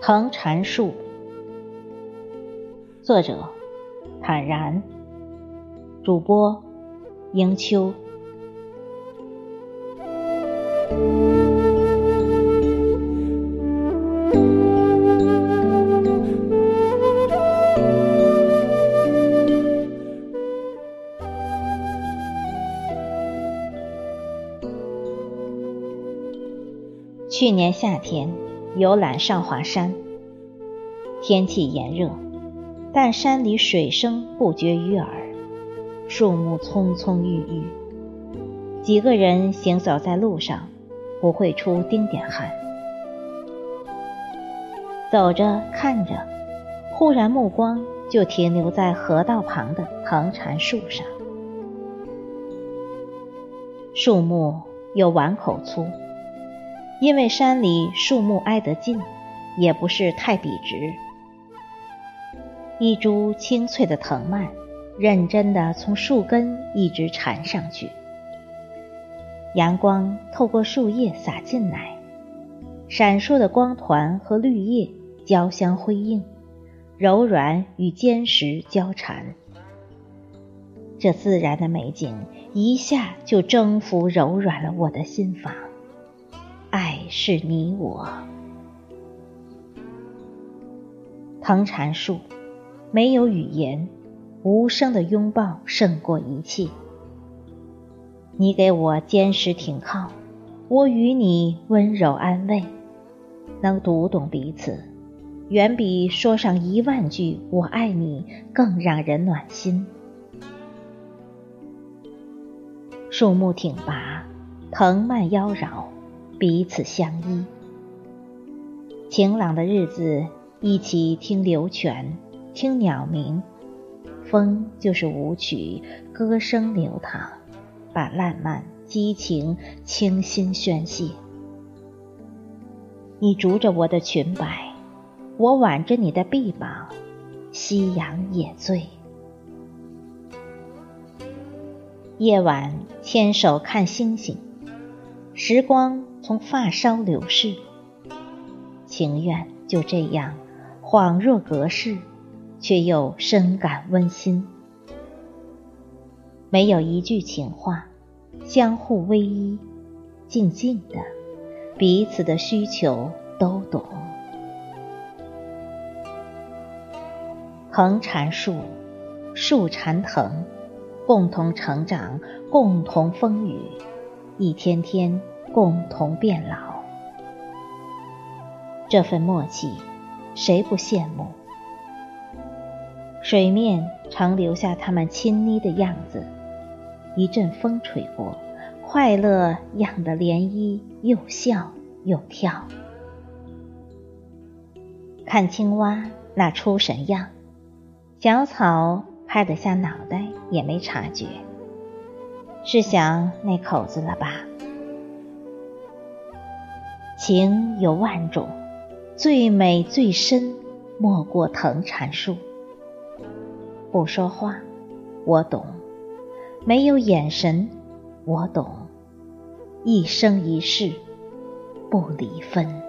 藤缠树，作者：坦然，主播：迎秋。去年夏天。游览上华山，天气炎热，但山里水声不绝于耳，树木葱葱郁郁。几个人行走在路上，不会出丁点汗。走着看着，忽然目光就停留在河道旁的藤缠树上，树木有碗口粗。因为山里树木挨得近，也不是太笔直。一株青翠的藤蔓，认真地从树根一直缠上去。阳光透过树叶洒进来，闪烁的光团和绿叶交相辉映，柔软与坚实交缠。这自然的美景一下就征服柔软了我的心房。爱是你我，藤缠树，没有语言，无声的拥抱胜过一切。你给我坚实挺靠，我与你温柔安慰，能读懂彼此，远比说上一万句“我爱你”更让人暖心。树木挺拔，藤蔓妖娆。彼此相依，晴朗的日子，一起听流泉，听鸟鸣，风就是舞曲，歌声流淌，把烂漫、激情、倾心宣泄。你逐着我的裙摆，我挽着你的臂膀，夕阳也醉。夜晚牵手看星星，时光。从发梢流逝，情愿就这样恍若隔世，却又深感温馨。没有一句情话，相互偎依，静静的，彼此的需求都懂。藤缠树，树缠藤，共同成长，共同风雨，一天天。共同变老，这份默契，谁不羡慕？水面常留下他们亲昵的样子，一阵风吹过，快乐漾得涟漪，又笑又跳。看青蛙那出神样，小草拍得下脑袋也没察觉，是想那口子了吧？情有万种，最美最深，莫过藤缠树。不说话，我懂；没有眼神，我懂。一生一世，不离分。